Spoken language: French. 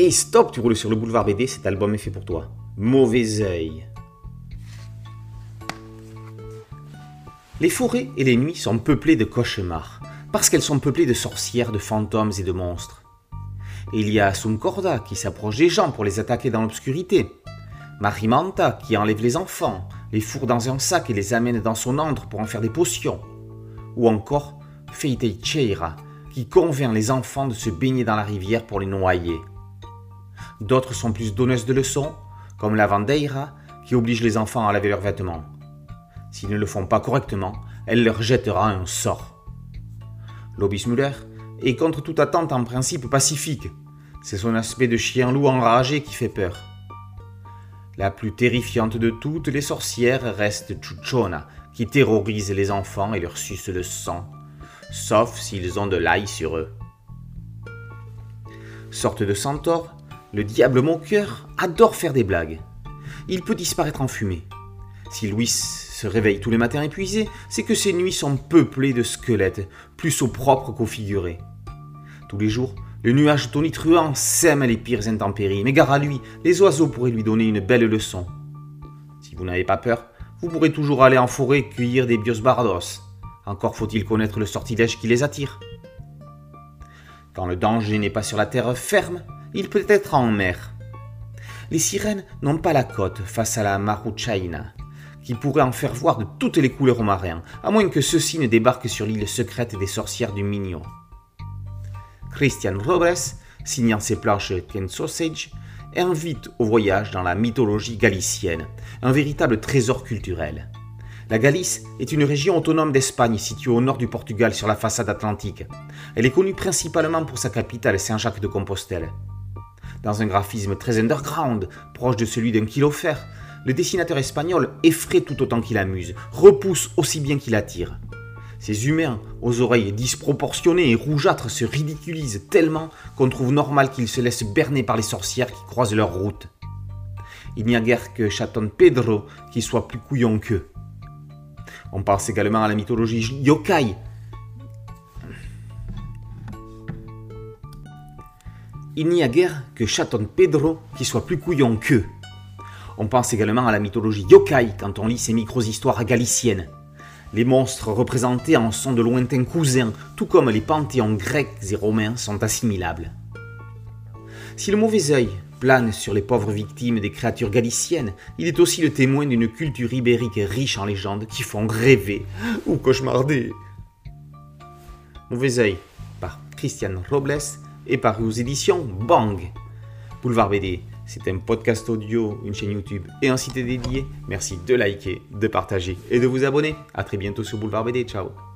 Et stop, tu roules sur le boulevard BD, cet album est fait pour toi. Mauvais œil. Les forêts et les nuits sont peuplées de cauchemars, parce qu'elles sont peuplées de sorcières, de fantômes et de monstres. Il y a Sumcorda qui s'approche des gens pour les attaquer dans l'obscurité. Marimanta qui enlève les enfants, les fourre dans un sac et les amène dans son antre pour en faire des potions. Ou encore Feiteicheira qui convainc les enfants de se baigner dans la rivière pour les noyer. D'autres sont plus donneuses de leçons, comme la Vandeira qui oblige les enfants à laver leurs vêtements. S'ils ne le font pas correctement, elle leur jettera un sort. Lobismuller est contre toute attente en principe pacifique. C'est son aspect de chien-loup enragé qui fait peur. La plus terrifiante de toutes les sorcières reste Chuchona, qui terrorise les enfants et leur suce le sang, sauf s'ils ont de l'ail sur eux. Sorte de centaure, le diable moqueur adore faire des blagues. Il peut disparaître en fumée. Si Louis se réveille tous les matins épuisé, c'est que ses nuits sont peuplées de squelettes, plus au propre qu'au figuré. Tous les jours, le nuage tonitruant sème les pires intempéries, mais gare à lui, les oiseaux pourraient lui donner une belle leçon. Si vous n'avez pas peur, vous pourrez toujours aller en forêt cueillir des biosbardos. Encore faut-il connaître le sortilège qui les attire. Quand le danger n'est pas sur la terre ferme, il peut être en mer. Les sirènes n'ont pas la côte face à la Maruchaina, qui pourrait en faire voir de toutes les couleurs aux marins, à moins que ceux-ci ne débarquent sur l'île secrète des sorcières du Mignon. Christian Robles, signant ses planches Ken Sausage, invite au voyage dans la mythologie galicienne, un véritable trésor culturel. La Galice est une région autonome d'Espagne située au nord du Portugal sur la façade atlantique. Elle est connue principalement pour sa capitale Saint-Jacques de Compostelle. Dans un graphisme très underground, proche de celui d'un kilofer, le dessinateur espagnol effraie tout autant qu'il amuse, repousse aussi bien qu'il attire. Ces humains, aux oreilles disproportionnées et rougeâtres, se ridiculisent tellement qu'on trouve normal qu'ils se laissent berner par les sorcières qui croisent leur route. Il n'y a guère que Chaton Pedro qui soit plus couillon qu'eux. On pense également à la mythologie yokai. Il n'y a guère que Chaton Pedro qui soit plus couillon qu'eux. On pense également à la mythologie yokai quand on lit ces micro-histoires galiciennes. Les monstres représentés en sont de lointains cousins, tout comme les panthéons grecs et romains sont assimilables. Si le mauvais œil plane sur les pauvres victimes des créatures galiciennes, il est aussi le témoin d'une culture ibérique riche en légendes qui font rêver ou cauchemarder. Mauvais œil par Christian Robles et paru aux éditions Bang. Boulevard BD, c'est un podcast audio, une chaîne YouTube et un site dédié. Merci de liker, de partager et de vous abonner. A très bientôt sur Boulevard BD. Ciao